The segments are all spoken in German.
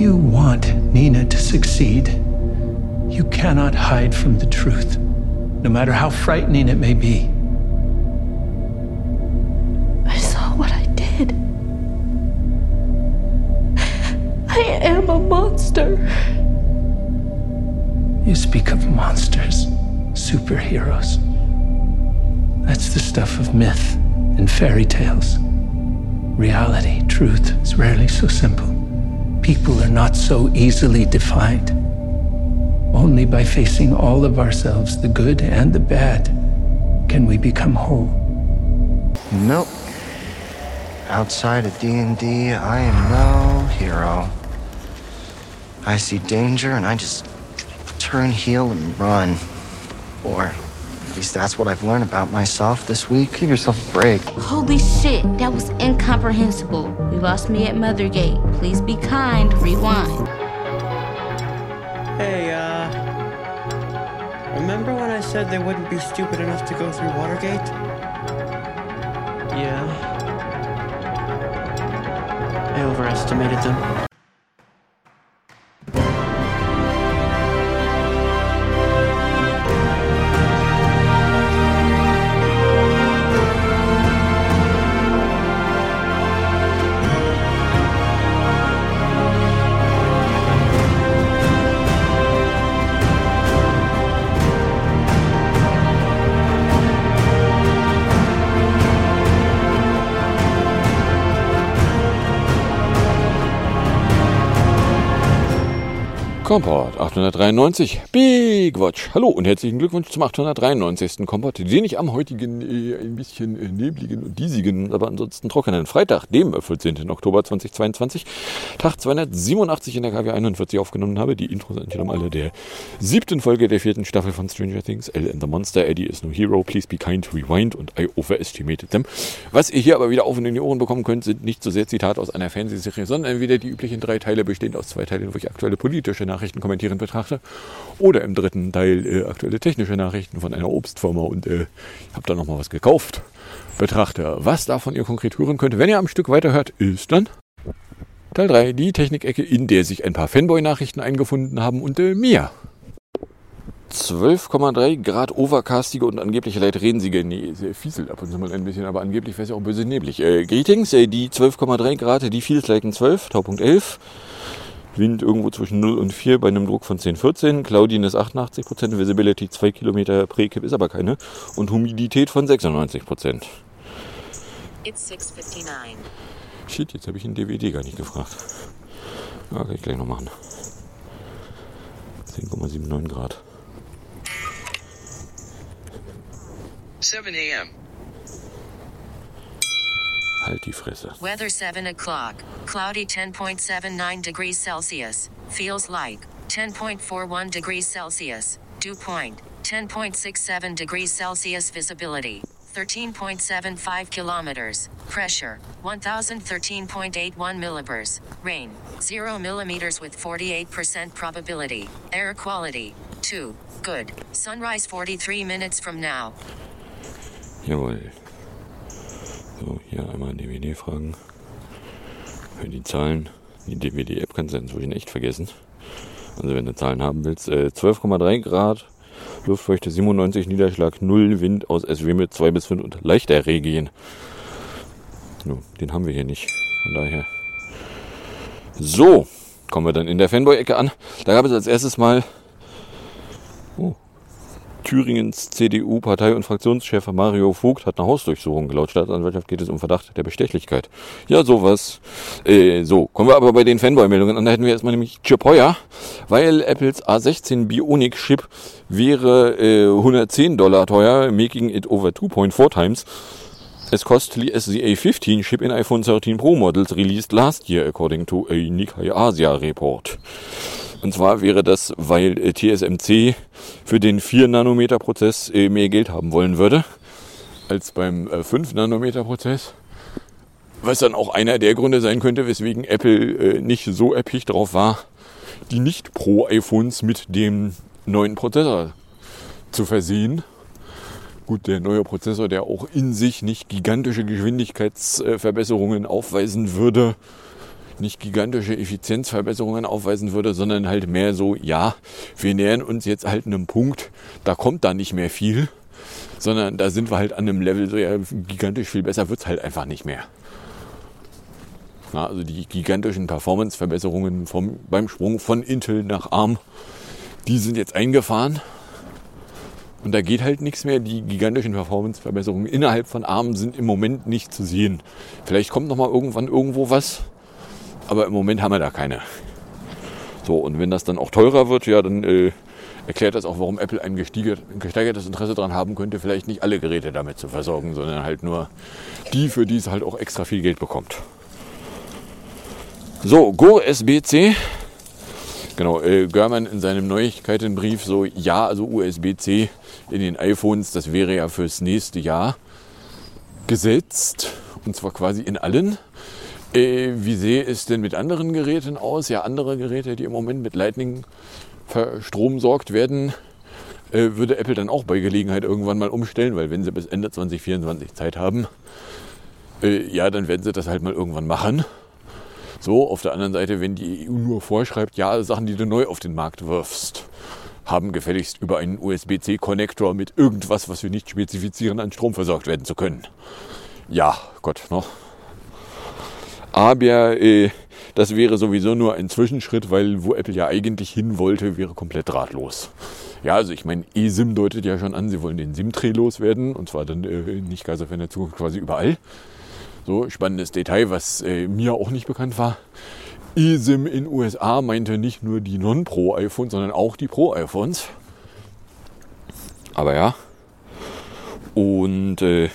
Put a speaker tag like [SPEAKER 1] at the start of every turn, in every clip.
[SPEAKER 1] If you want Nina to succeed, you cannot hide from the truth, no matter how frightening it may be.
[SPEAKER 2] I saw what I did. I am a monster.
[SPEAKER 1] You speak of monsters, superheroes. That's the stuff of myth and fairy tales. Reality, truth, is rarely so simple. People are not so easily defined. Only by facing all of ourselves, the good and the bad, can we become whole.
[SPEAKER 3] Nope. Outside of D&D, I am no hero. I see danger and I just turn heel and run. Or at least that's what I've learned about myself this week. Give yourself a break.
[SPEAKER 4] Holy shit, that was incomprehensible. You lost me at Mothergate. Please be kind. Rewind.
[SPEAKER 5] Hey, uh. Remember when I said they wouldn't be stupid enough to go through Watergate? Yeah. I overestimated them.
[SPEAKER 6] Kompott 893 Watch. Hallo und herzlichen Glückwunsch zum 893. Kompott, den ich am heutigen äh, ein bisschen äh, nebligen und diesigen, aber ansonsten trockenen Freitag, dem 14. Oktober 2022, Tag 287 in der KW 41 aufgenommen habe. Die Intros sind alle der siebten Folge der vierten Staffel von Stranger Things. L and the Monster, Eddie is no hero, please be kind, rewind und I overestimated them. Was ihr hier aber wieder auf und in die Ohren bekommen könnt, sind nicht so sehr Zitate aus einer Fernsehserie, sondern wieder die üblichen drei Teile bestehend aus zwei Teilen, wo ich aktuelle politische Nachrichten kommentieren betrachte. Oder im dritten Halt dritten Teil äh, aktuelle technische Nachrichten von einer Obstfirma und äh, ich habe da nochmal was gekauft. Betrachter, was davon ihr konkret hören könnt, wenn ihr am Stück weiterhört, ist dann Teil 3, die Technikecke, in der sich ein paar Fanboy-Nachrichten eingefunden haben und äh, mir. 12,3 Grad overcastige und angeblich leicht rensige, nee, fieselt ab und zu mal ein bisschen, aber angeblich wäre es ja auch böse neblig. Äh, Greetings, äh, die 12,3 Grad, die Feels Like 12, Tau.11. Wind irgendwo zwischen 0 und 4 bei einem Druck von 10, 14. Claudin ist 88 Prozent, Visibility 2 Kilometer, Prekip ist aber keine und Humidität von 96 Prozent. Shit, jetzt habe ich den DVD gar nicht gefragt. Ja, kann ich gleich noch machen. 10,79 Grad. 7 a.m. Halt die Fresse.
[SPEAKER 7] Weather 7 o'clock. Cloudy 10.79 degrees Celsius. Feels like 10.41 degrees Celsius. Dew point 10.67 degrees Celsius. Visibility 13.75 kilometers. Pressure 1013.81 millibars. Rain 0 millimeters with 48% probability. Air quality 2. Good. Sunrise 43 minutes from now.
[SPEAKER 6] Jawohl. So, hier einmal DVD fragen. Für die Zahlen. Die DVD-App kannst du inzwischen echt vergessen. Also wenn du Zahlen haben willst, äh, 12,3 Grad, Luftfeuchte 97, Niederschlag 0, Wind aus SW mit 2 bis 5 und leichter Regien. No, den haben wir hier nicht. Von daher. So, kommen wir dann in der Fanboy-Ecke an. Da gab es als erstes mal oh, Thüringens CDU-Partei- und Fraktionschef Mario Vogt hat eine Hausdurchsuchung. Laut Staatsanwaltschaft geht es um Verdacht der Bestechlichkeit. Ja, sowas. Äh, so, kommen wir aber bei den Fanboy-Meldungen an. Da hätten wir erstmal nämlich Chip Heuer, weil Apples A16 Bionic Chip wäre äh, 110 Dollar teuer, making it over 2.4 times. As costly as the A15 chip in iPhone 13 Pro models released last year, according to a Nikkei Asia report. Und zwar wäre das, weil äh, TSMC für den 4-Nanometer-Prozess äh, mehr Geld haben wollen würde als beim 5-Nanometer-Prozess. Was dann auch einer der Gründe sein könnte, weswegen Apple äh, nicht so erpicht darauf war, die nicht Pro-iPhones mit dem neuen Prozessor zu versehen. Gut, der neue Prozessor, der auch in sich nicht gigantische Geschwindigkeitsverbesserungen aufweisen würde, nicht gigantische Effizienzverbesserungen aufweisen würde, sondern halt mehr so, ja, wir nähern uns jetzt halt einem Punkt, da kommt da nicht mehr viel, sondern da sind wir halt an einem Level, so ja, gigantisch viel besser wird es halt einfach nicht mehr. Na, also die gigantischen Performance-Verbesserungen beim Sprung von Intel nach ARM, die sind jetzt eingefahren. Und da geht halt nichts mehr. Die gigantischen Performance-Verbesserungen innerhalb von ARM sind im Moment nicht zu sehen. Vielleicht kommt noch mal irgendwann irgendwo was, aber im Moment haben wir da keine. So, und wenn das dann auch teurer wird, ja, dann äh, erklärt das auch, warum Apple ein gesteigertes Interesse daran haben könnte, vielleicht nicht alle Geräte damit zu versorgen, sondern halt nur die, für die es halt auch extra viel Geld bekommt. So, Go SBC. Genau, äh, Görman in seinem Neuigkeitenbrief so, ja, also USB-C in den iPhones, das wäre ja fürs nächste Jahr gesetzt. Und zwar quasi in allen. Äh, wie sehe es denn mit anderen Geräten aus? Ja, andere Geräte, die im Moment mit Lightning stromsorgt werden, äh, würde Apple dann auch bei Gelegenheit irgendwann mal umstellen, weil wenn sie bis Ende 2024 Zeit haben, äh, ja, dann werden sie das halt mal irgendwann machen. So, auf der anderen Seite, wenn die EU nur vorschreibt, ja, Sachen, die du neu auf den Markt wirfst, haben gefälligst über einen USB-C-Konnektor mit irgendwas, was wir nicht spezifizieren, an Strom versorgt werden zu können. Ja, Gott, noch. Aber äh, das wäre sowieso nur ein Zwischenschritt, weil wo Apple ja eigentlich hin wollte, wäre komplett drahtlos. Ja, also ich meine, eSIM deutet ja schon an, sie wollen den SIM-Dreh loswerden und zwar dann äh, nicht ganz auf in der Zukunft quasi überall. So, spannendes Detail, was äh, mir auch nicht bekannt war. eSIM in USA meinte nicht nur die Non-Pro-iPhones, sondern auch die Pro-iPhones. Aber ja. Und äh,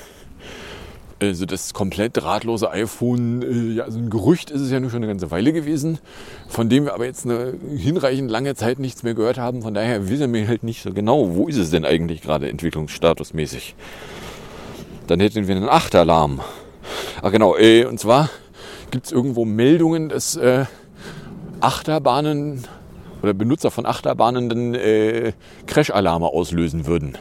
[SPEAKER 6] also das komplett drahtlose iPhone, äh, ja, also ein Gerücht ist es ja nur schon eine ganze Weile gewesen, von dem wir aber jetzt eine hinreichend lange Zeit nichts mehr gehört haben. Von daher wissen wir halt nicht so genau, wo ist es denn eigentlich gerade entwicklungsstatusmäßig. Dann hätten wir einen Achtalarm. Ach genau, äh, und zwar gibt es irgendwo Meldungen, dass äh, Achterbahnen oder Benutzer von Achterbahnen dann äh, Crash-Alarme auslösen würden.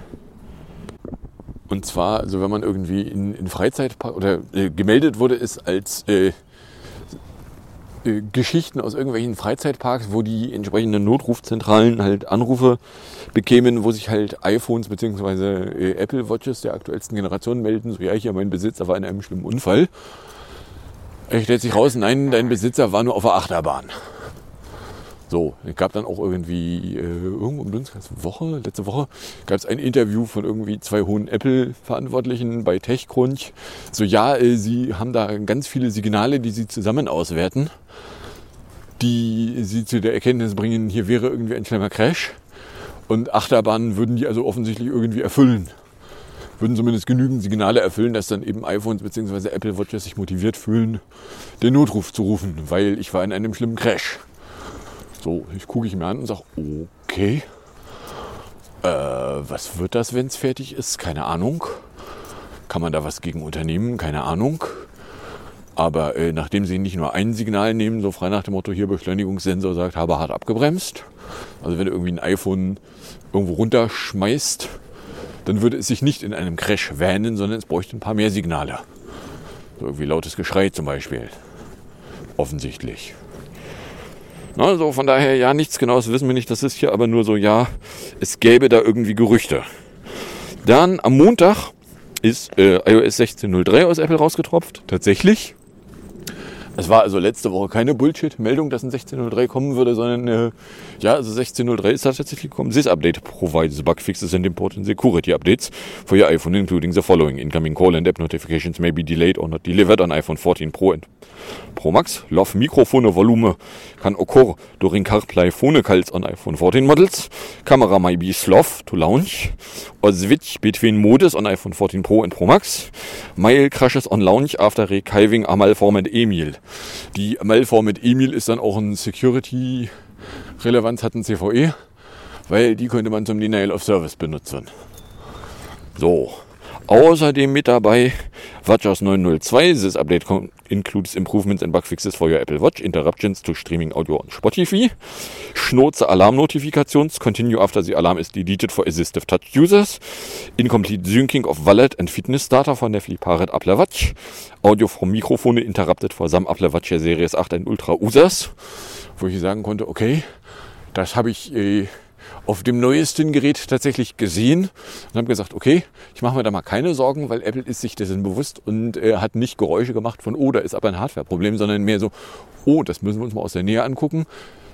[SPEAKER 6] Und zwar, also wenn man irgendwie in, in Freizeitpark oder äh, gemeldet wurde, ist als äh, äh, Geschichten aus irgendwelchen Freizeitparks, wo die entsprechenden Notrufzentralen halt Anrufe bekämen, wo sich halt iPhones bzw. Äh, Apple Watches der aktuellsten Generation melden, so ja, hier mein Besitzer war in einem schlimmen Unfall. Es stellt sich raus, nein, dein Besitzer war nur auf der Achterbahn. So, es gab dann auch irgendwie, äh, irgendwo um Woche, letzte Woche, gab es ein Interview von irgendwie zwei hohen Apple-Verantwortlichen bei TechCrunch. So, ja, äh, sie haben da ganz viele Signale, die sie zusammen auswerten, die sie zu der Erkenntnis bringen, hier wäre irgendwie ein schlimmer Crash. Und Achterbahnen würden die also offensichtlich irgendwie erfüllen. Würden zumindest genügend Signale erfüllen, dass dann eben iPhones bzw. Apple Watches sich motiviert fühlen, den Notruf zu rufen, weil ich war in einem schlimmen Crash. So, ich gucke ich mir an und sage, okay, äh, was wird das, wenn es fertig ist? Keine Ahnung. Kann man da was gegen unternehmen? Keine Ahnung. Aber äh, nachdem sie nicht nur ein Signal nehmen, so frei nach dem Motto, hier Beschleunigungssensor sagt, habe hart abgebremst. Also wenn du irgendwie ein iPhone irgendwo runterschmeißt, dann würde es sich nicht in einem Crash wähnen, sondern es bräuchte ein paar mehr Signale. So irgendwie lautes Geschrei zum Beispiel. Offensichtlich. Also von daher, ja, nichts Genaues wissen wir nicht. Das ist hier aber nur so, ja, es gäbe da irgendwie Gerüchte. Dann am Montag ist äh, iOS 16.03 aus Apple rausgetropft. Tatsächlich. Es war also letzte Woche keine Bullshit-Meldung, dass ein 16.03 kommen würde, sondern äh, ja, also 16.03 ist tatsächlich gekommen. This update provides bug fixes and important security updates for your iPhone, including the following. Incoming call and app notifications may be delayed or not delivered on iPhone 14 Pro and Pro Max. Love Mikrofone Volume can occur during CarPlay phone calls on iPhone 14 models. Camera may be slow to launch or switch between modes on iPhone 14 Pro and Pro Max. Mail crashes on launch after recalving a malformed email. Die Mailform mit Emil ist dann auch ein Security-Relevanz, hat ein CVE, weil die könnte man zum Denial of Service benutzen. So, Außerdem mit dabei WatchOS 902. This update includes improvements and bug fixes for your Apple Watch, interruptions to streaming audio on Spotify, Schnurze Alarm Notifications, continue after the alarm is deleted for assistive touch users, incomplete syncing of wallet and fitness data for Netflix Parrot Apple Watch, Audio from Mikrofone interrupted for some Apple Watch Series 8 and Ultra users, wo ich sagen konnte, okay, das habe ich äh, auf dem neuesten Gerät tatsächlich gesehen und habe gesagt, okay, ich mache mir da mal keine Sorgen, weil Apple ist sich dessen bewusst und äh, hat nicht Geräusche gemacht von, oh, da ist aber ein Hardware-Problem, sondern mehr so, oh, das müssen wir uns mal aus der Nähe angucken.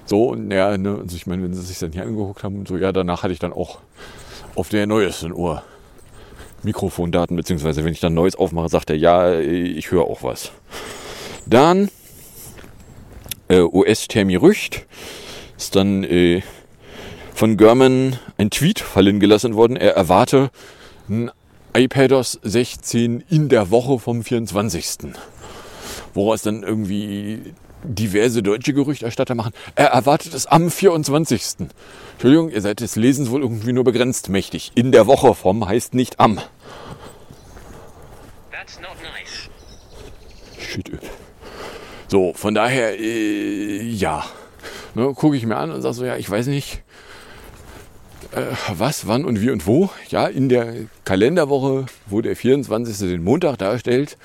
[SPEAKER 6] So, und ja, ne, also ich meine, wenn sie sich dann hier angeguckt haben, so, ja, danach hatte ich dann auch auf der neuesten Uhr Mikrofondaten, beziehungsweise wenn ich dann Neues aufmache, sagt er, ja, ich höre auch was. Dann äh, OS-Termi Rücht ist dann äh, von German ein Tweet fallen gelassen worden. Er erwarte ein iPadOS 16 in der Woche vom 24. Woraus dann irgendwie diverse deutsche Gerüchterstatter machen. Er erwartet es am 24. Entschuldigung, ihr seid des Lesens wohl irgendwie nur begrenzt mächtig. In der Woche vom heißt nicht am. That's not nice. Shit. So, von daher, äh, ja. Ne, Gucke ich mir an und sage so, ja, ich weiß nicht, was, wann und wie und wo. Ja, in der Kalenderwoche, wo der 24. den Montag darstellt,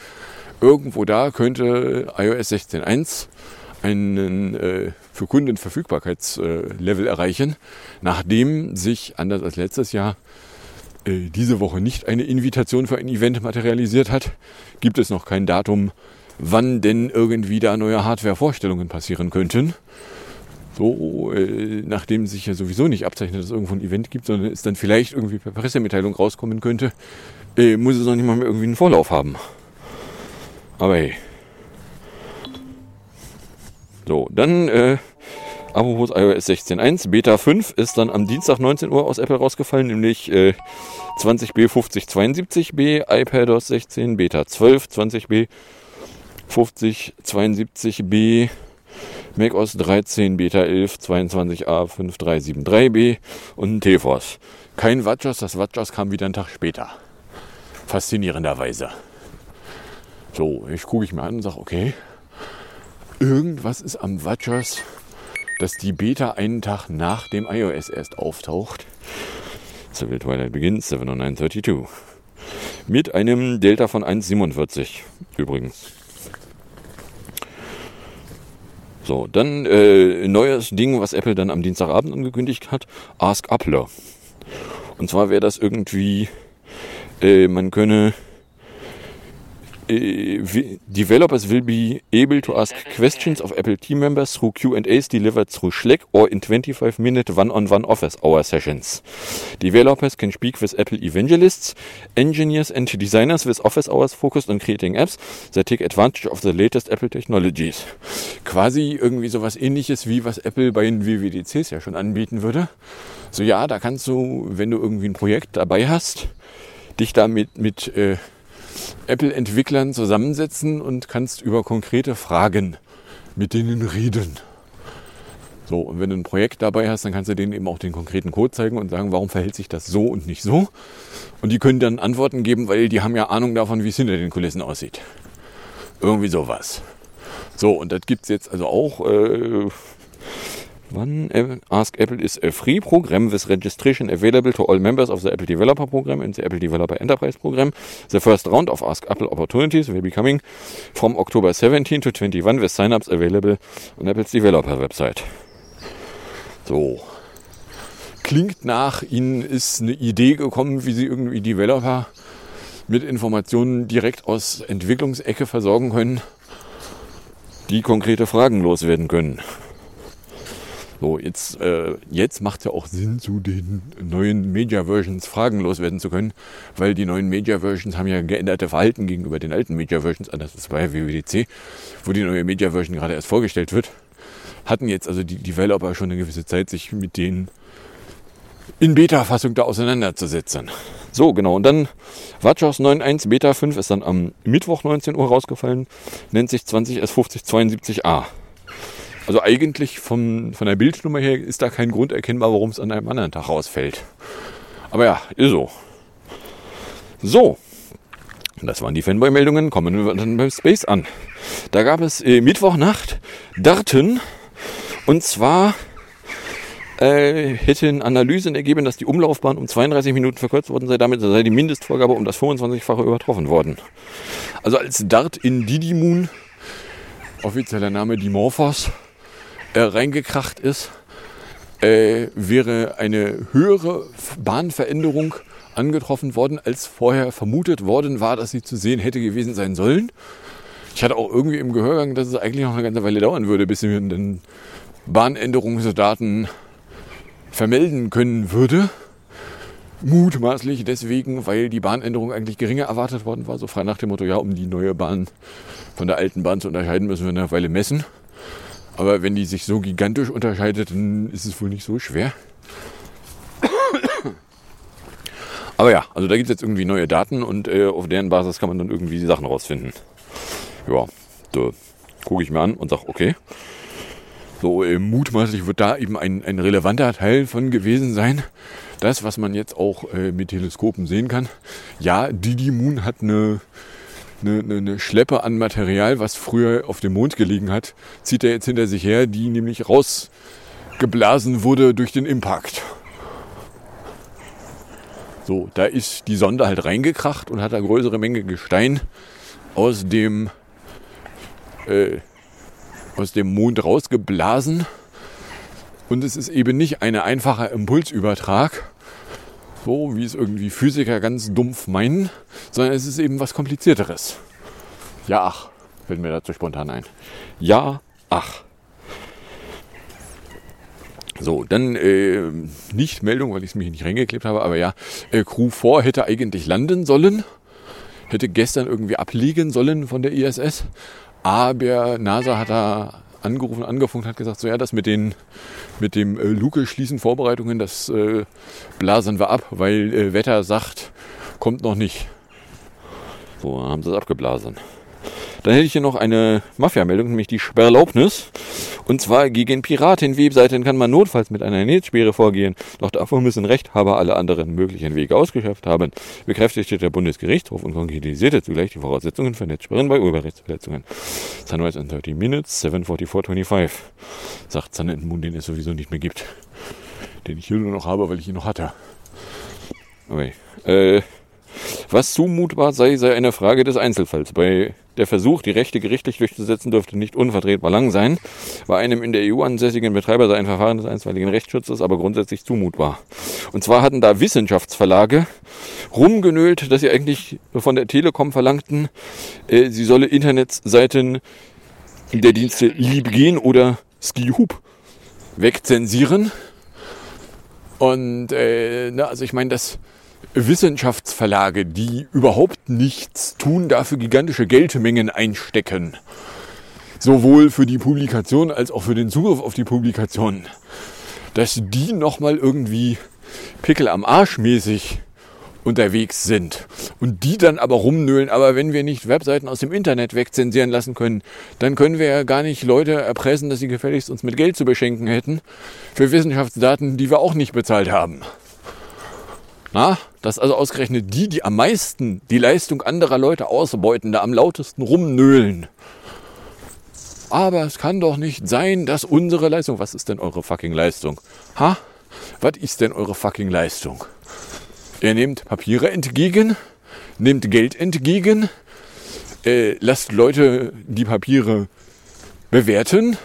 [SPEAKER 6] irgendwo da könnte iOS 16.1 einen äh, für Kunden Verfügbarkeitslevel äh, erreichen, nachdem sich, anders als letztes Jahr, äh, diese Woche nicht eine Invitation für ein Event materialisiert hat, gibt es noch kein Datum, wann denn irgendwie da neue Hardware-Vorstellungen passieren könnten so, äh, nachdem sich ja sowieso nicht abzeichnet, dass es irgendwo ein Event gibt, sondern es dann vielleicht irgendwie per Pressemitteilung rauskommen könnte, äh, muss es noch nicht mal mehr irgendwie einen Vorlauf haben. Aber hey. So, dann, äh, apropos iOS 16.1, Beta 5 ist dann am Dienstag 19 Uhr aus Apple rausgefallen, nämlich äh, 20b 5072b, iPadOS 16, Beta 12, 20b 5072b, macOS 13, Beta 11, 22a, 5373b und ein TFOS. Kein WatchOS, das WatchOS kam wieder einen Tag später. Faszinierenderweise. So, ich gucke ich mir an und sage, okay, irgendwas ist am WatchOS, dass die Beta einen Tag nach dem iOS erst auftaucht. Civil Twilight Begins 70932. Mit einem Delta von 1,47 übrigens. So, dann äh, neues Ding, was Apple dann am Dienstagabend angekündigt hat, Ask Appler. Und zwar wäre das irgendwie, äh, man könne developers will be able to ask questions of Apple team members through Q&As delivered through Slack or in 25-minute one-on-one office hour sessions. Developers can speak with Apple evangelists, engineers and designers with office hours focused on creating apps that take advantage of the latest Apple technologies. Quasi irgendwie sowas ähnliches wie was Apple bei den WWDCs ja schon anbieten würde. So ja, da kannst du, wenn du irgendwie ein Projekt dabei hast, dich damit mit äh, Apple-Entwicklern zusammensetzen und kannst über konkrete Fragen mit denen reden. So, und wenn du ein Projekt dabei hast, dann kannst du denen eben auch den konkreten Code zeigen und sagen, warum verhält sich das so und nicht so. Und die können dann Antworten geben, weil die haben ja Ahnung davon, wie es hinter den Kulissen aussieht. Irgendwie sowas. So, und das gibt es jetzt also auch äh, One Ask Apple is a free program with registration available to all members of the Apple Developer Program and the Apple Developer Enterprise Program. The first round of Ask Apple opportunities will be coming from October 17 to 21 with signups available on Apple's Developer website. So. Klingt nach, Ihnen ist eine Idee gekommen, wie Sie irgendwie Developer mit Informationen direkt aus Entwicklungsecke versorgen können, die konkrete Fragen loswerden können. So, jetzt, äh, jetzt macht es ja auch Sinn, zu den neuen Media-Versions fragenlos werden zu können, weil die neuen Media-Versions haben ja geänderte Verhalten gegenüber den alten Media-Versions, anders ist bei WWDC, wo die neue Media-Version gerade erst vorgestellt wird. Hatten jetzt also die Developer schon eine gewisse Zeit, sich mit den in Beta-Fassung da auseinanderzusetzen. So, genau. Und dann WatchOS 9.1 Beta 5 ist dann am Mittwoch 19 Uhr rausgefallen, nennt sich 20S5072A. Also eigentlich vom, von der Bildnummer her ist da kein Grund erkennbar, warum es an einem anderen Tag rausfällt. Aber ja, ist so. So, Das waren die Fanboy-Meldungen, kommen wir dann beim Space an. Da gab es äh, Mittwochnacht Daten und zwar äh, hätten Analysen ergeben, dass die Umlaufbahn um 32 Minuten verkürzt worden sei. Damit sei die Mindestvorgabe um das 25-fache übertroffen worden. Also als Dart in Didymoon, offizieller Name Dimorphos, äh, reingekracht ist, äh, wäre eine höhere Bahnveränderung angetroffen worden, als vorher vermutet worden war, dass sie zu sehen hätte gewesen sein sollen. Ich hatte auch irgendwie im Gehörgang, dass es eigentlich noch eine ganze Weile dauern würde, bis wir den Bahnänderungsdaten vermelden können würde. Mutmaßlich deswegen, weil die Bahnänderung eigentlich geringer erwartet worden war. So frei nach dem Motto, ja, um die neue Bahn von der alten Bahn zu unterscheiden, müssen wir eine Weile messen. Aber wenn die sich so gigantisch unterscheidet, dann ist es wohl nicht so schwer. Aber ja, also da gibt es jetzt irgendwie neue Daten und äh, auf deren Basis kann man dann irgendwie die Sachen rausfinden. Ja, da gucke ich mir an und sage, okay. So äh, mutmaßlich wird da eben ein, ein relevanter Teil von gewesen sein. Das, was man jetzt auch äh, mit Teleskopen sehen kann. Ja, Didi Moon hat eine, eine, eine Schleppe an Material, was früher auf dem Mond gelegen hat, zieht er jetzt hinter sich her, die nämlich rausgeblasen wurde durch den Impact. So, da ist die Sonde halt reingekracht und hat da größere Menge Gestein aus dem, äh, aus dem Mond rausgeblasen. Und es ist eben nicht ein einfacher Impulsübertrag, so wie es irgendwie Physiker ganz dumpf meinen, sondern es ist eben was komplizierteres. Ja, ach, fällt mir dazu spontan ein. Ja, ach. So, dann äh, nicht Meldung, weil ich es mich nicht reingeklebt habe, aber ja, äh, Crew 4 hätte eigentlich landen sollen, hätte gestern irgendwie abliegen sollen von der ISS, aber NASA hat da angerufen, angefunkt, hat gesagt, so ja, das mit den mit dem äh, Luke schließen Vorbereitungen, das äh, blasen wir ab, weil äh, Wetter sagt, kommt noch nicht. So, haben sie es abgeblasen. Dann hätte ich hier noch eine Mafia-Meldung, nämlich die Sperrlaubnis. Und zwar gegen Piraten-Webseiten kann man notfalls mit einer Netzsperre vorgehen. Doch davor müssen Rechthaber alle anderen möglichen Wege ausgeschöpft haben, bekräftigte der Bundesgerichtshof und konkretisierte zugleich die Voraussetzungen für Netzsperren bei Urheberrechtsverletzungen. Sunrise in 30 Minutes, 744.25. Sagt Sun Moon, den es sowieso nicht mehr gibt. Den ich hier nur noch habe, weil ich ihn noch hatte. Okay. Äh, was zumutbar sei, sei eine Frage des Einzelfalls. Bei der Versuch, die Rechte gerichtlich durchzusetzen, dürfte nicht unvertretbar lang sein. Bei einem in der EU ansässigen Betreiber sei ein Verfahren des einstweiligen Rechtsschutzes aber grundsätzlich zumutbar. Und zwar hatten da Wissenschaftsverlage rumgenölt, dass sie eigentlich von der Telekom verlangten, äh, sie solle Internetseiten der Dienste LibGen oder SkiHoop wegzensieren. Und äh, na, also ich meine, das Wissenschaftsverlage, die überhaupt nichts tun, dafür gigantische Geldmengen einstecken. Sowohl für die Publikation als auch für den Zugriff auf die Publikation. Dass die nochmal irgendwie Pickel am Arsch mäßig unterwegs sind und die dann aber rumnöhlen, aber wenn wir nicht Webseiten aus dem Internet wegzensieren lassen können, dann können wir ja gar nicht Leute erpressen, dass sie gefälligst uns mit Geld zu beschenken hätten für Wissenschaftsdaten, die wir auch nicht bezahlt haben. Na, dass also ausgerechnet die, die am meisten die Leistung anderer Leute ausbeuten, da am lautesten rumnöhlen. Aber es kann doch nicht sein, dass unsere Leistung, was ist denn eure fucking Leistung? Ha? Was ist denn eure fucking Leistung? Ihr nehmt Papiere entgegen, nehmt Geld entgegen, äh, lasst Leute die Papiere bewerten,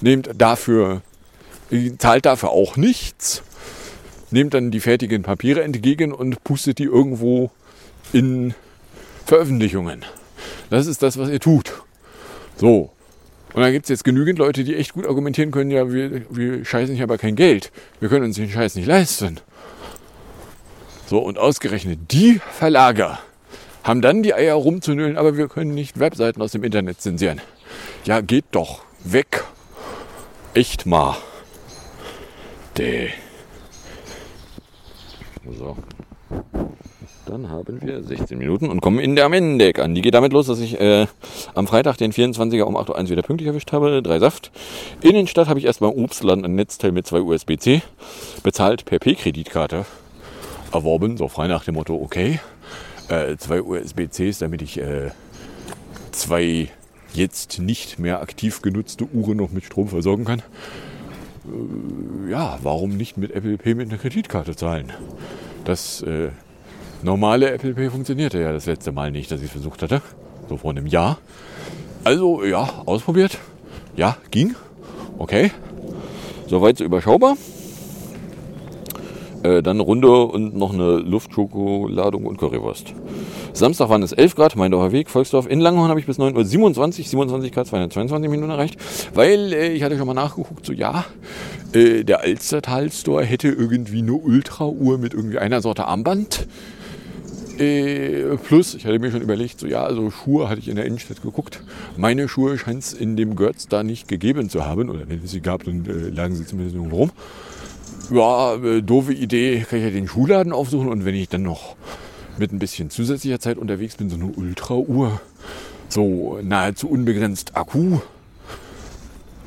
[SPEAKER 6] nehmt dafür, zahlt dafür auch nichts nehmt dann die fertigen Papiere entgegen und pustet die irgendwo in Veröffentlichungen. Das ist das, was ihr tut. So. Und dann gibt es jetzt genügend Leute, die echt gut argumentieren können, ja, wir, wir scheißen hier aber kein Geld. Wir können uns den Scheiß nicht leisten. So, und ausgerechnet die Verlager haben dann die Eier rumzunölen, aber wir können nicht Webseiten aus dem Internet zensieren. Ja, geht doch weg. Echt mal. Däh. So. Dann haben wir 16 Minuten und kommen in der Mendeck an. Die geht damit los, dass ich äh, am Freitag den 24er um 8.01 Uhr wieder pünktlich erwischt habe. Drei Saft. Innenstadt habe ich erstmal Obstladen ein Netzteil mit zwei USB-C. Bezahlt per P-Kreditkarte. Erworben, so frei nach dem Motto, okay. äh, zwei USB-Cs, damit ich äh, zwei jetzt nicht mehr aktiv genutzte Uhren noch mit Strom versorgen kann. Äh, ja, warum nicht mit Apple Pay mit einer Kreditkarte zahlen? Das äh, normale Apple Pay funktionierte ja das letzte Mal nicht, dass ich es versucht hatte. So vor einem Jahr. Also ja, ausprobiert. Ja, ging. Okay. Soweit so überschaubar. Äh, dann Runde und noch eine Luftschokoladung und Currywurst. Samstag waren es 11 Grad, Meindorfer Weg, Volksdorf. In Langhorn habe ich bis 9 Uhr 27, 27 Grad, 222 Minuten erreicht. Weil äh, ich hatte schon mal nachgeguckt, so ja, äh, der Alstertal-Store hätte irgendwie eine Ultra-Uhr mit irgendwie einer Sorte Armband. Äh, plus, ich hatte mir schon überlegt, so ja, also Schuhe hatte ich in der Innenstadt geguckt. Meine Schuhe scheint es in dem Götz da nicht gegeben zu haben. Oder wenn es sie gab, dann äh, lagen sie zumindest irgendwo rum ja, äh, doofe Idee, kann ich ja den Schuhladen aufsuchen und wenn ich dann noch mit ein bisschen zusätzlicher Zeit unterwegs bin, so eine Ultra-Uhr, so nahezu unbegrenzt Akku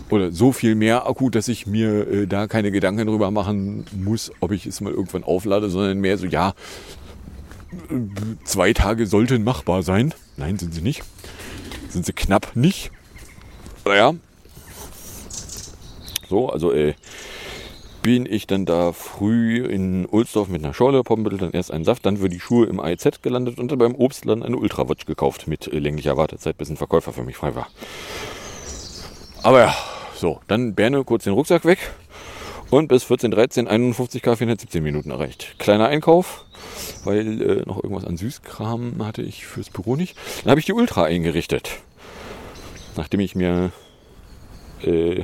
[SPEAKER 6] oder so viel mehr Akku, dass ich mir äh, da keine Gedanken drüber machen muss, ob ich es mal irgendwann auflade, sondern mehr so, ja, zwei Tage sollten machbar sein. Nein, sind sie nicht. Sind sie knapp nicht. Naja. So, also äh, bin ich dann da früh in Ulsdorf mit einer Schorle, Poppenbüttel, dann erst einen Saft, dann für die Schuhe im AEZ gelandet und dann beim Obstland eine Ultrawatch gekauft mit länglicher Wartezeit, bis ein Verkäufer für mich frei war. Aber ja, so, dann Berne kurz den Rucksack weg und bis 14.13 51 K 417 Minuten erreicht. Kleiner Einkauf, weil äh, noch irgendwas an Süßkram hatte ich fürs Büro nicht. Dann habe ich die Ultra eingerichtet. Nachdem ich mir äh,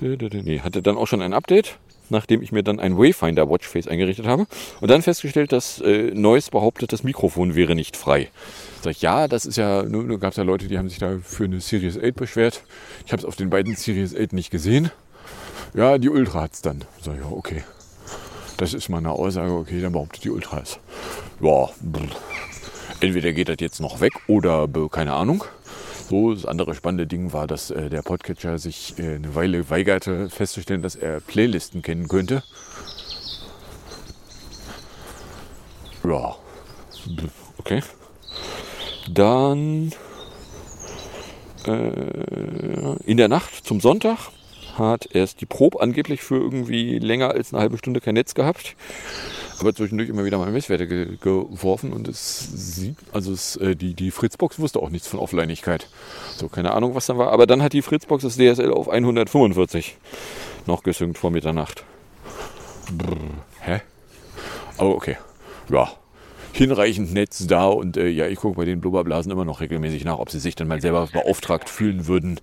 [SPEAKER 6] Nee, hatte dann auch schon ein Update, nachdem ich mir dann ein Wayfinder Watchface eingerichtet habe und dann festgestellt, dass äh, Neues behauptet, das Mikrofon wäre nicht frei. Sag ich, ja, das ist ja, nur, nur gab es ja Leute, die haben sich da für eine Series 8 beschwert. Ich habe es auf den beiden Series 8 nicht gesehen. Ja, die Ultra hat es dann. Sag ich, ja, okay. Das ist mal eine Aussage, okay, dann behauptet die Ultra es. Ja, entweder geht das jetzt noch weg oder keine Ahnung. So, das andere spannende Ding war, dass äh, der Podcatcher sich äh, eine Weile weigerte festzustellen, dass er Playlisten kennen könnte. Ja, okay. Dann äh, in der Nacht zum Sonntag hat erst die Probe angeblich für irgendwie länger als eine halbe Stunde kein Netz gehabt aber zwischendurch immer wieder mal Messwerte ge geworfen und es sieht, also es, äh, die, die Fritzbox wusste auch nichts von Offlinigkeit. So, keine Ahnung, was dann war. Aber dann hat die Fritzbox das DSL auf 145 noch gesynkt vor Mitternacht. Brr, hä? Aber okay. Ja, hinreichend Netz da und äh, ja, ich gucke bei den Blubberblasen immer noch regelmäßig nach, ob sie sich dann mal selber beauftragt fühlen würden,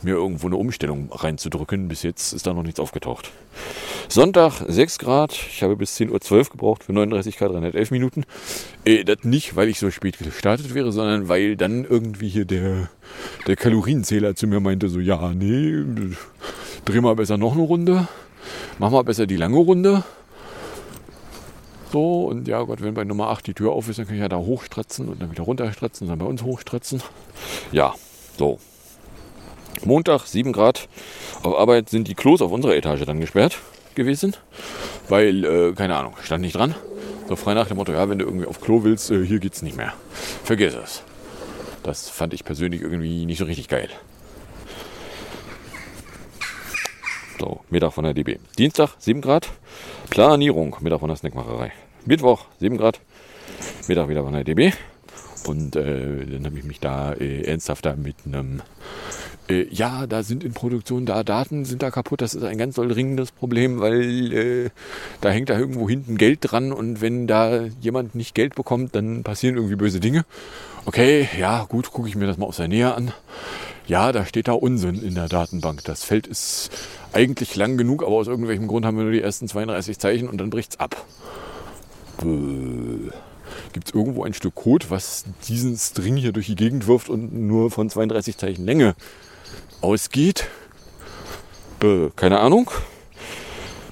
[SPEAKER 6] mir irgendwo eine Umstellung reinzudrücken. Bis jetzt ist da noch nichts aufgetaucht. Sonntag 6 Grad, ich habe bis 10.12 Uhr gebraucht für 39 Grad 311 Minuten. Äh, das nicht, weil ich so spät gestartet wäre, sondern weil dann irgendwie hier der, der Kalorienzähler zu mir meinte, so ja, nee, dreh mal besser noch eine Runde, mach mal besser die lange Runde. So, und ja Gott, wenn bei Nummer 8 die Tür auf ist, dann kann ich ja da hochstratzen und dann wieder runterstratzen und dann bei uns hochstratzen. Ja, so. Montag, 7 Grad. Auf Arbeit sind die Klos auf unserer Etage dann gesperrt gewesen, weil, äh, keine Ahnung, stand nicht dran. So frei nach dem Motto, ja, wenn du irgendwie auf Klo willst, äh, hier geht's nicht mehr. Vergiss es. Das fand ich persönlich irgendwie nicht so richtig geil. So, Mittag von der DB. Dienstag, 7 Grad. Planierung, Mittag von der Snackmacherei. Mittwoch, 7 Grad. Mittag wieder von der DB. Und äh, dann habe ich mich da äh, ernsthafter mit einem, äh, ja, da sind in Produktion, da Daten sind da kaputt. Das ist ein ganz doll dringendes Problem, weil äh, da hängt da irgendwo hinten Geld dran und wenn da jemand nicht Geld bekommt, dann passieren irgendwie böse Dinge. Okay, ja, gut, gucke ich mir das mal aus der Nähe an. Ja, da steht da Unsinn in der Datenbank. Das Feld ist eigentlich lang genug, aber aus irgendwelchem Grund haben wir nur die ersten 32 Zeichen und dann bricht es ab. Gibt es irgendwo ein Stück Code, was diesen String hier durch die Gegend wirft und nur von 32 Zeichen Länge ausgeht? Bäh, keine Ahnung.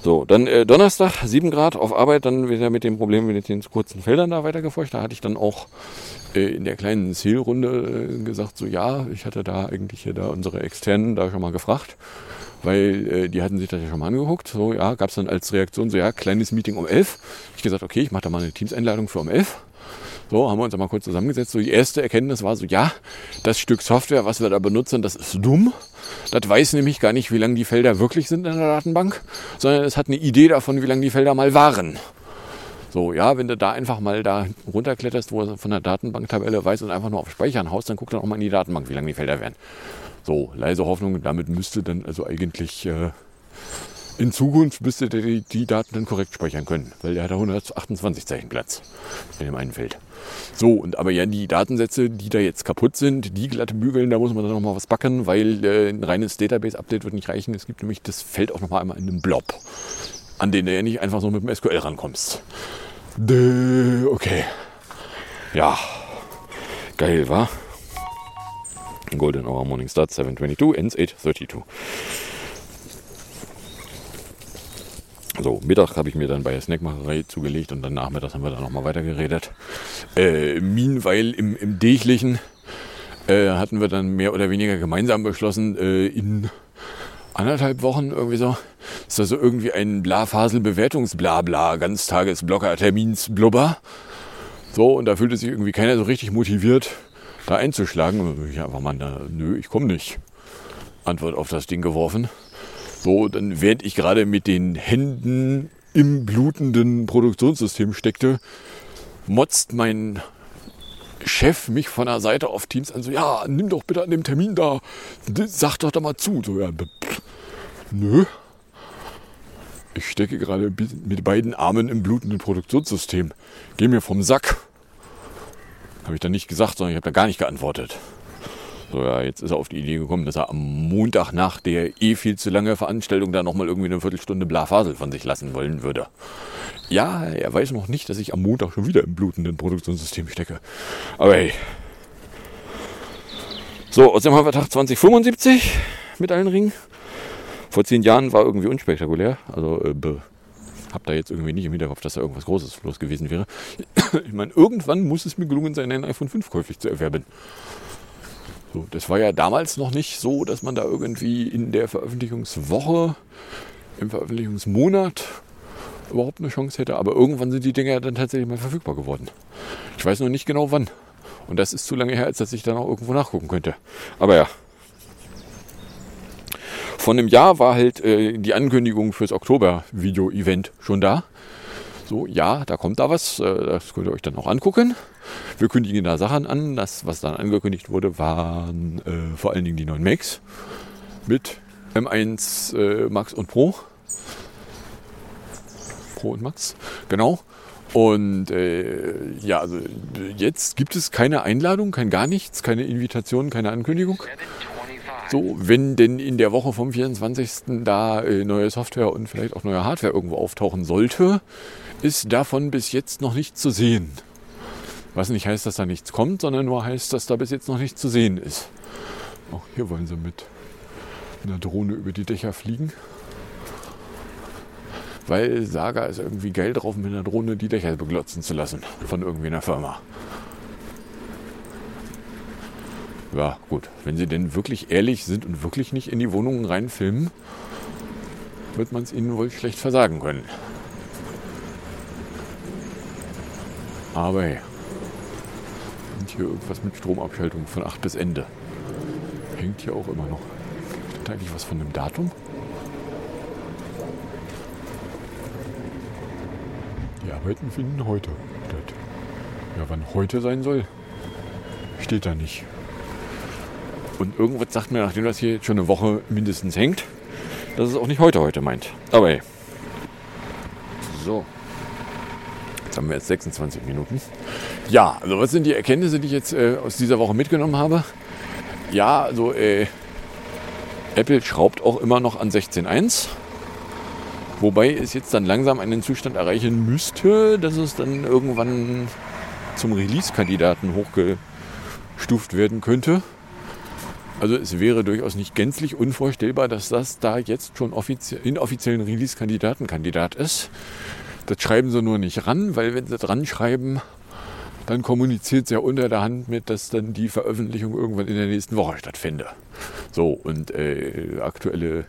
[SPEAKER 6] So, dann äh, Donnerstag, 7 Grad auf Arbeit, dann wieder mit dem Problem mit den kurzen Feldern da weitergeforscht. Da hatte ich dann auch äh, in der kleinen Sale-Runde äh, gesagt, so ja, ich hatte da eigentlich hier da unsere Externen da schon mal gefragt weil äh, die hatten sich das ja schon mal angeguckt. So, ja, gab es dann als Reaktion so, ja, kleines Meeting um 11. Ich gesagt, okay, ich mache da mal eine Teams-Einladung für um 11. So, haben wir uns einmal kurz zusammengesetzt. So, die erste Erkenntnis war so, ja, das Stück Software, was wir da benutzen, das ist dumm. Das weiß nämlich gar nicht, wie lang die Felder wirklich sind in der Datenbank, sondern es hat eine Idee davon, wie lang die Felder mal waren. So, ja, wenn du da einfach mal da runterkletterst, wo er von der Datenbanktabelle weiß und einfach nur auf Speichern haust, dann guck dann auch mal in die Datenbank, wie lang die Felder werden. So, leise Hoffnung, damit müsste dann also eigentlich äh, in Zukunft müsste der die, die Daten dann korrekt speichern können, weil der hat da 128 Zeichen Platz in dem einen Feld. So, und aber ja, die Datensätze, die da jetzt kaputt sind, die glatte bügeln, da muss man dann nochmal was backen, weil äh, ein reines Database-Update wird nicht reichen. Es gibt nämlich das Feld auch nochmal einmal in einem Blob, an den du ja nicht einfach so mit dem SQL rankommst. Dö, okay. Ja. Geil, wa? Golden Hour Morning Start 722, ends 832. So, Mittag habe ich mir dann bei der Snackmacherei zugelegt und dann nachmittags haben wir dann nochmal weitergeredet. Äh, meanwhile im, im Dächlichen äh, hatten wir dann mehr oder weniger gemeinsam beschlossen, äh, in anderthalb Wochen irgendwie so, ist da so irgendwie ein Blafasel-Bewertungsblabla, Ganztagesblocker, Terminsblubber. So, und da fühlte sich irgendwie keiner so richtig motiviert, da einzuschlagen. Und ich einfach mal, nö, ich komme nicht. Antwort auf das Ding geworfen. So, dann während ich gerade mit den Händen im blutenden Produktionssystem steckte, motzt mein Chef mich von der Seite auf Teams an, so, ja, nimm doch bitte an dem Termin da, sag doch da mal zu. So, ja, nö. Ich stecke gerade mit beiden Armen im blutenden Produktionssystem. Geh mir vom Sack. Habe ich dann nicht gesagt, sondern ich habe da gar nicht geantwortet. So, ja, jetzt ist er auf die Idee gekommen, dass er am Montag nach der eh viel zu lange Veranstaltung da nochmal irgendwie eine Viertelstunde Blafasel von sich lassen wollen würde. Ja, er weiß noch nicht, dass ich am Montag schon wieder im blutenden Produktionssystem stecke. Aber hey. So, außerdem haben wir Tag 2075 mit allen Ringen. Vor zehn Jahren war irgendwie unspektakulär. Also, äh, hab da jetzt irgendwie nicht im Hinterkopf, dass da irgendwas Großes los gewesen wäre. ich meine, irgendwann muss es mir gelungen sein, ein iPhone 5 käuflich zu erwerben. So, das war ja damals noch nicht so, dass man da irgendwie in der Veröffentlichungswoche, im Veröffentlichungsmonat überhaupt eine Chance hätte. Aber irgendwann sind die Dinger dann tatsächlich mal verfügbar geworden. Ich weiß noch nicht genau wann. Und das ist zu lange her, als dass ich dann auch irgendwo nachgucken könnte. Aber ja. Vor einem Jahr war halt äh, die Ankündigung fürs Oktober-Video-Event schon da. So, ja, da kommt da was. Äh, das könnt ihr euch dann auch angucken. Wir kündigen da Sachen an. Das, was dann angekündigt wurde, waren äh, vor allen Dingen die neuen Macs mit M1 äh, Max und Pro. Pro und Max, genau. Und äh, ja, also jetzt gibt es keine Einladung, kein gar nichts, keine Invitation, keine Ankündigung. So, wenn denn in der Woche vom 24. da äh, neue Software und vielleicht auch neue Hardware irgendwo auftauchen sollte, ist davon bis jetzt noch nichts zu sehen. Was nicht heißt, dass da nichts kommt, sondern nur heißt, dass da bis jetzt noch nichts zu sehen ist. Auch hier wollen sie mit einer Drohne über die Dächer fliegen. Weil Saga ist irgendwie geil drauf, mit einer Drohne die Dächer beglotzen zu lassen. Von irgendwie einer Firma. Ja, gut. Wenn sie denn wirklich ehrlich sind und wirklich nicht in die Wohnungen reinfilmen, wird man es ihnen wohl schlecht versagen können. Aber hey hier irgendwas mit Stromabschaltung von 8 bis Ende. Hängt hier auch immer noch. Steht eigentlich was von dem Datum? Die Arbeiten finden heute statt. Ja, wann heute sein soll, steht da nicht. Und irgendwas sagt mir, nachdem das hier jetzt schon eine Woche mindestens hängt, dass es auch nicht heute heute meint. Aber hey. So haben wir jetzt 26 Minuten. Ja, also was sind die Erkenntnisse, die ich jetzt äh, aus dieser Woche mitgenommen habe? Ja, also äh, Apple schraubt auch immer noch an 16.1. Wobei es jetzt dann langsam einen Zustand erreichen müsste, dass es dann irgendwann zum Release-Kandidaten hochgestuft werden könnte. Also es wäre durchaus nicht gänzlich unvorstellbar, dass das da jetzt schon offizie inoffiziellen Release-Kandidatenkandidat ist. Das schreiben sie nur nicht ran, weil wenn sie dran schreiben, dann kommuniziert es ja unter der Hand mit, dass dann die Veröffentlichung irgendwann in der nächsten Woche stattfinde. So, und äh, aktuelle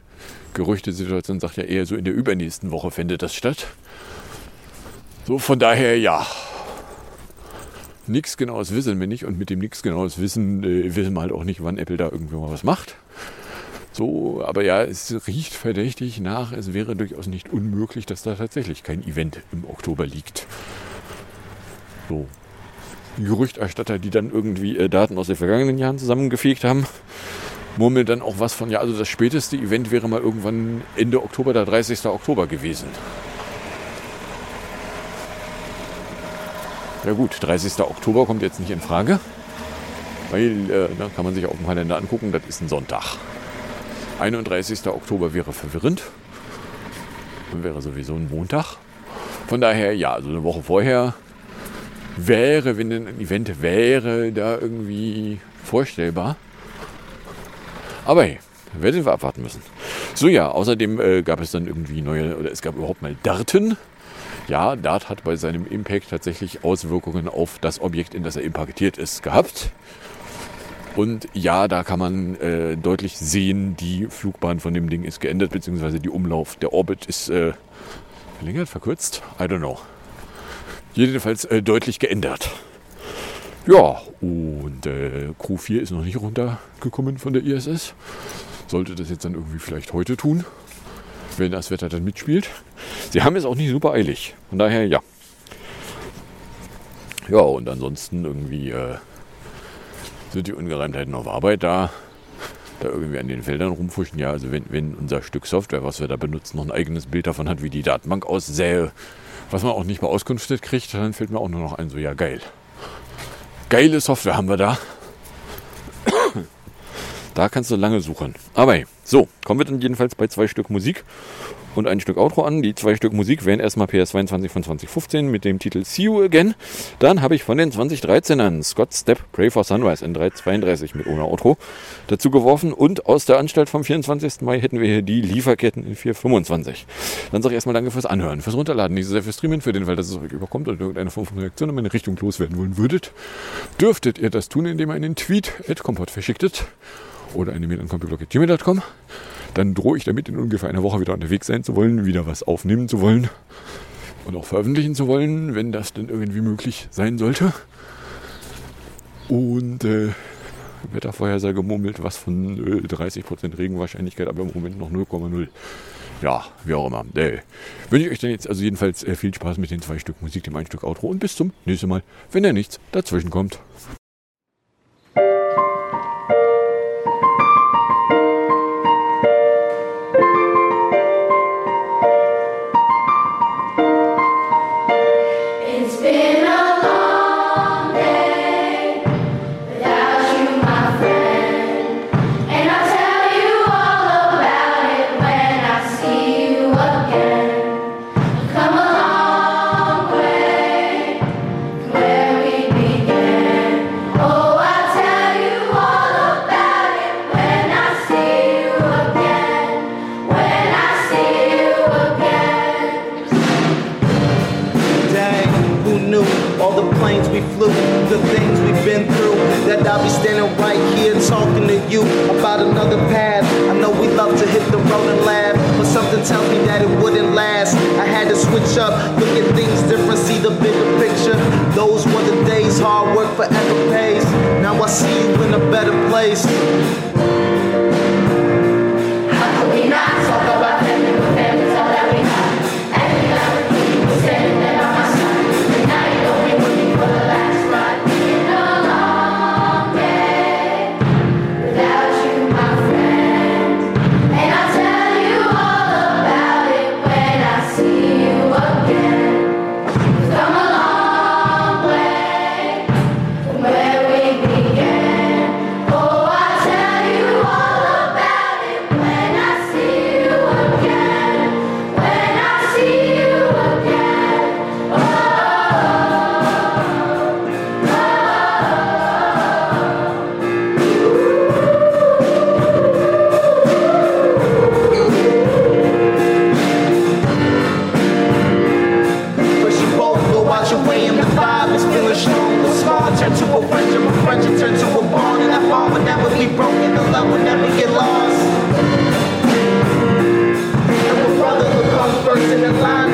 [SPEAKER 6] Gerüchtesituation sagt ja eher so in der übernächsten Woche findet das statt. So, von daher ja. Nichts genaues wissen wir nicht und mit dem nichts genaues Wissen äh, wissen wir halt auch nicht, wann Apple da irgendwie mal was macht. So, aber ja, es riecht verdächtig nach. Es wäre durchaus nicht unmöglich, dass da tatsächlich kein Event im Oktober liegt. So. Die Gerüchterstatter, die dann irgendwie äh, Daten aus den vergangenen Jahren zusammengefegt haben, murmeln dann auch was von, ja, also das späteste Event wäre mal irgendwann Ende Oktober, der 30. Oktober gewesen. Ja gut, 30. Oktober kommt jetzt nicht in Frage, weil äh, da kann man sich auf dem Kalender angucken, das ist ein Sonntag. 31. Oktober wäre verwirrend. Wäre sowieso ein Montag. Von daher, ja, also eine Woche vorher wäre, wenn ein Event wäre, da irgendwie vorstellbar. Aber hey, werden wir abwarten müssen. So ja, außerdem äh, gab es dann irgendwie neue, oder es gab überhaupt mal Darten. Ja, Dart hat bei seinem Impact tatsächlich Auswirkungen auf das Objekt, in das er impactiert ist, gehabt. Und ja, da kann man äh, deutlich sehen, die Flugbahn von dem Ding ist geändert, beziehungsweise die Umlauf, der Orbit ist äh, verlängert, verkürzt? I don't know. Jedenfalls äh, deutlich geändert. Ja, und äh, Crew 4 ist noch nicht runtergekommen von der ISS. Sollte das jetzt dann irgendwie vielleicht heute tun, wenn das Wetter dann mitspielt. Sie haben es auch nicht super eilig. Von daher, ja. Ja, und ansonsten irgendwie äh, sind die Ungereimtheiten auf Arbeit da. Da irgendwie an den Feldern rumfuschen. Ja, also wenn, wenn unser Stück Software, was wir da benutzen, noch ein eigenes Bild davon hat, wie die Datenbank aussähe, was man auch nicht mal auskünftet kriegt, dann fällt mir auch nur noch ein, so ja geil. Geile Software haben wir da. Da kannst du lange suchen. Aber hey, so, kommen wir dann jedenfalls bei zwei Stück Musik und ein Stück Outro an. Die zwei Stück Musik wären erstmal PS22 von 2015 mit dem Titel See You Again. Dann habe ich von den 2013ern Scott Step Pray for Sunrise in 332 mit ohne Outro dazu geworfen. Und aus der Anstalt vom 24. Mai hätten wir hier die Lieferketten in 425. Dann sage ich erstmal danke fürs Anhören, fürs Runterladen, nicht so sehr fürs Streamen, für den Fall, dass es euch überkommt und irgendeine Form von Reaktion in meine Richtung loswerden wollen würdet. Dürftet ihr das tun, indem ihr einen Tweet at Kompott verschicktet oder eine Mail an kompott.gmail.com dann drohe ich damit in ungefähr einer Woche wieder unterwegs sein zu wollen, wieder was aufnehmen zu wollen und auch veröffentlichen zu wollen, wenn das denn irgendwie möglich sein sollte. Und äh, Wettervorhersage murmelt was von äh, 30% Regenwahrscheinlichkeit, aber im Moment noch 0,0. Ja, wie auch immer. Äh, wünsche ich euch dann jetzt also jedenfalls äh, viel Spaß mit den zwei Stück Musik, dem ein Stück Outro und bis zum nächsten Mal, wenn da nichts dazwischen kommt.
[SPEAKER 8] All
[SPEAKER 9] the planes we flew, the things we've been through? That I'll be standing right here talking to you about another path. I know we love to hit the road and laugh, but something tells me that it wouldn't last. I had to switch up, look at things different, see the bigger picture. Those were the days, hard work forever pays. Now I see you in a better place.
[SPEAKER 8] How could we not talk about the
[SPEAKER 10] fire.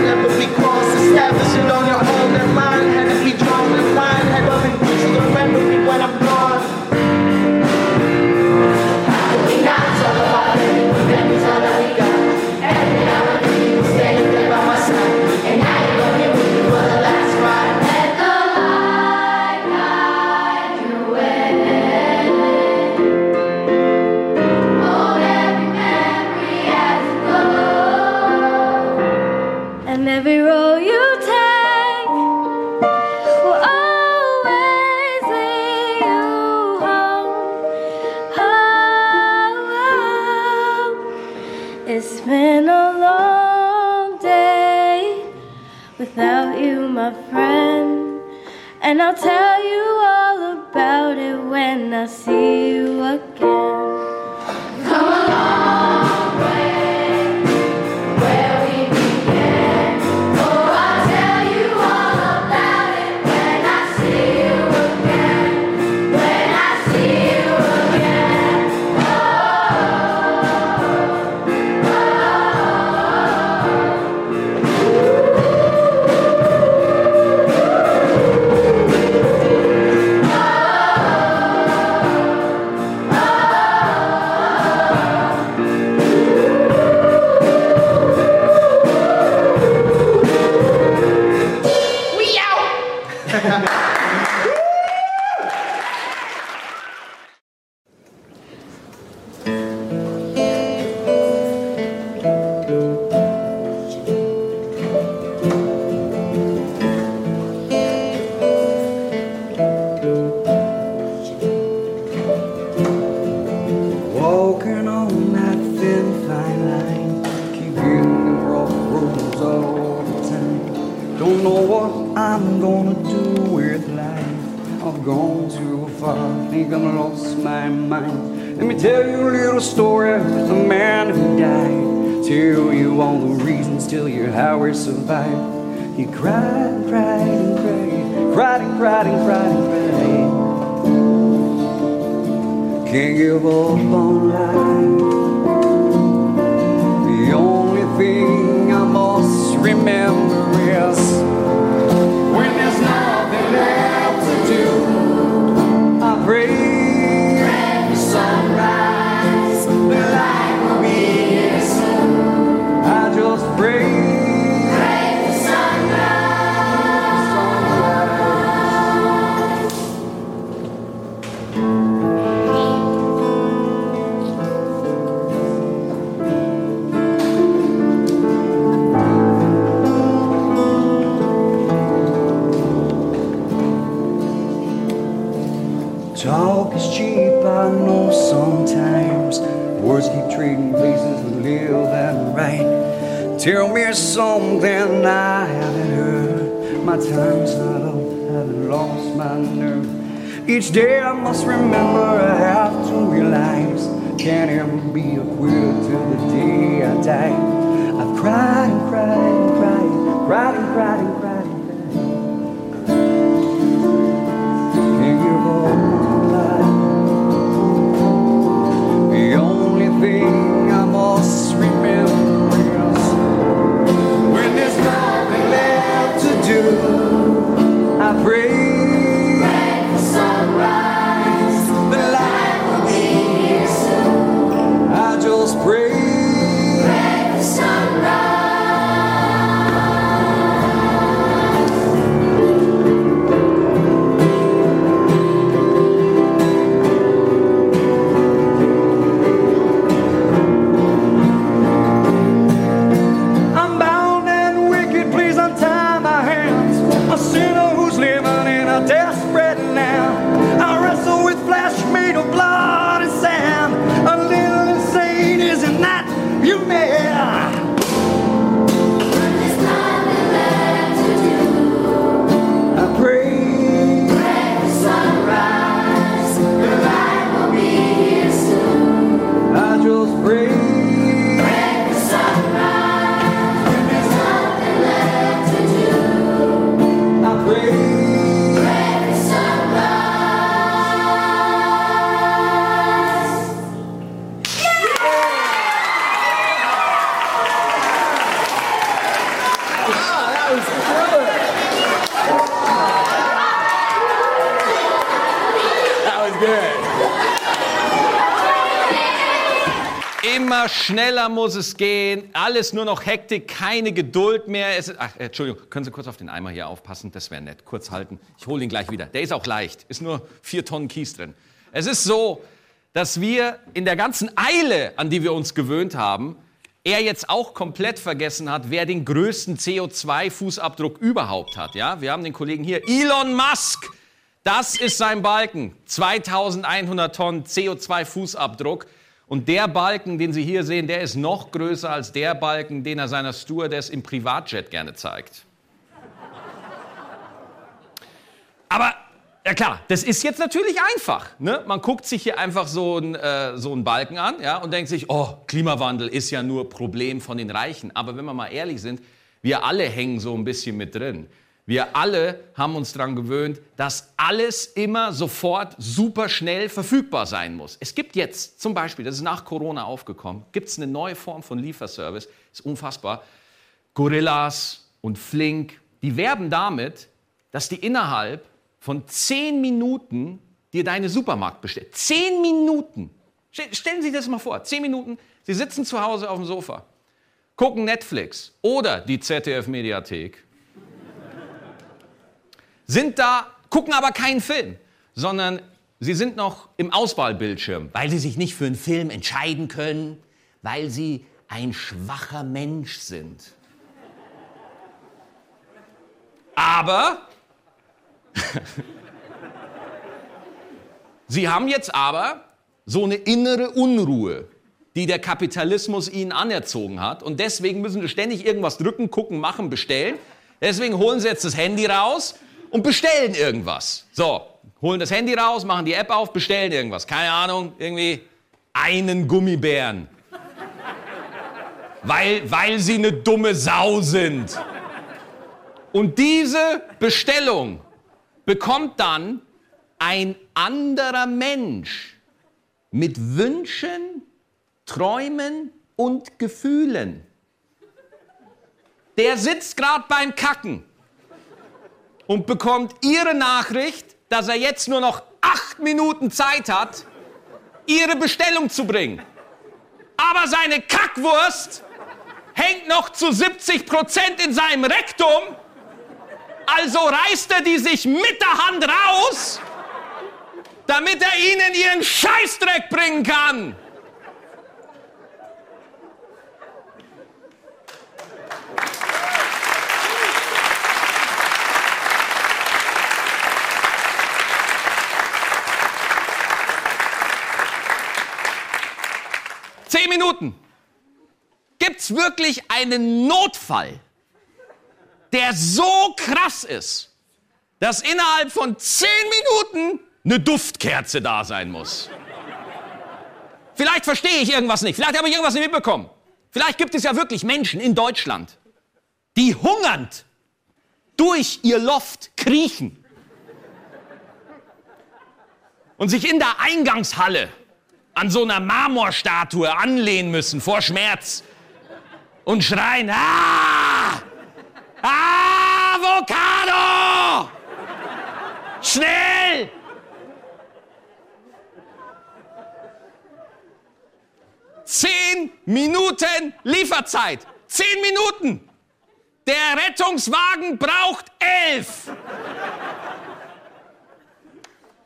[SPEAKER 10] Each day I must remember
[SPEAKER 11] schneller muss es gehen. Alles nur noch Hektik, keine Geduld mehr. Es ist, ach, Entschuldigung, können Sie kurz auf den Eimer hier aufpassen? Das wäre nett. Kurz halten. Ich hole ihn gleich wieder. Der ist auch leicht. Ist nur vier Tonnen Kies drin. Es ist so, dass wir in der ganzen Eile, an die wir uns gewöhnt haben, er jetzt auch komplett vergessen hat, wer den größten CO2-Fußabdruck überhaupt hat. Ja, wir haben den Kollegen hier, Elon Musk. Das ist sein Balken. 2100 Tonnen CO2-Fußabdruck. Und der Balken, den Sie hier sehen, der ist noch größer als der Balken, den er seiner Stewardess im Privatjet gerne zeigt. Aber ja klar, das ist jetzt natürlich einfach. Ne? Man guckt sich hier einfach so einen äh, so einen Balken an ja, und denkt sich, oh, Klimawandel ist ja nur Problem von den Reichen. Aber wenn wir mal ehrlich sind, wir alle hängen so ein bisschen mit drin. Wir alle haben uns daran gewöhnt, dass alles immer sofort super schnell verfügbar sein muss. Es gibt jetzt zum Beispiel, das ist nach Corona aufgekommen, gibt es eine neue Form von Lieferservice, ist unfassbar. Gorillas und Flink, die werben damit, dass die innerhalb von zehn Minuten dir deine Supermarkt bestellt. Zehn Minuten. Stellen Sie sich das mal vor. Zehn Minuten. Sie sitzen zu Hause auf dem Sofa, gucken Netflix oder die ZDF-Mediathek sind da, gucken aber keinen Film, sondern sie sind noch im Auswahlbildschirm, weil sie sich nicht für einen Film entscheiden können, weil sie ein schwacher Mensch sind. Aber sie haben jetzt aber so eine innere Unruhe, die der Kapitalismus ihnen anerzogen hat. Und deswegen müssen sie ständig irgendwas drücken, gucken, machen, bestellen. Deswegen holen sie jetzt das Handy raus und bestellen irgendwas. So, holen das Handy raus, machen die App auf, bestellen irgendwas. Keine Ahnung, irgendwie einen Gummibären. Weil, weil sie eine dumme Sau sind. Und diese Bestellung bekommt dann ein anderer Mensch mit Wünschen, Träumen und Gefühlen. Der sitzt gerade beim Kacken und bekommt ihre Nachricht, dass er jetzt nur noch acht Minuten Zeit hat, ihre Bestellung zu bringen. Aber seine Kackwurst hängt noch zu 70 Prozent in seinem Rektum. Also reißt er die sich mit der Hand raus, damit er ihnen ihren Scheißdreck bringen kann. Zehn Minuten. Gibt es wirklich einen Notfall, der so krass ist, dass innerhalb von zehn Minuten eine Duftkerze da sein muss? Vielleicht verstehe ich irgendwas nicht. Vielleicht habe ich irgendwas nicht mitbekommen. Vielleicht gibt es ja wirklich Menschen in Deutschland, die hungernd durch ihr Loft kriechen und sich in der Eingangshalle an so einer Marmorstatue anlehnen müssen vor Schmerz und schreien, ah! Avocado! Schnell! Zehn Minuten Lieferzeit. Zehn Minuten. Der Rettungswagen braucht elf.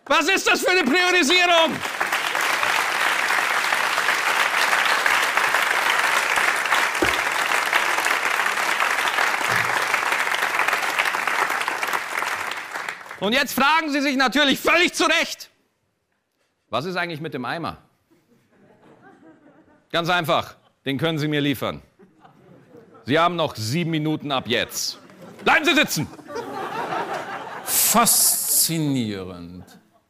[SPEAKER 11] Was ist das für eine Priorisierung? Und jetzt fragen Sie sich natürlich völlig zu Recht, was ist eigentlich mit dem Eimer? Ganz einfach, den können Sie mir liefern. Sie haben noch sieben Minuten ab jetzt. Bleiben Sie sitzen!
[SPEAKER 12] Faszinierend.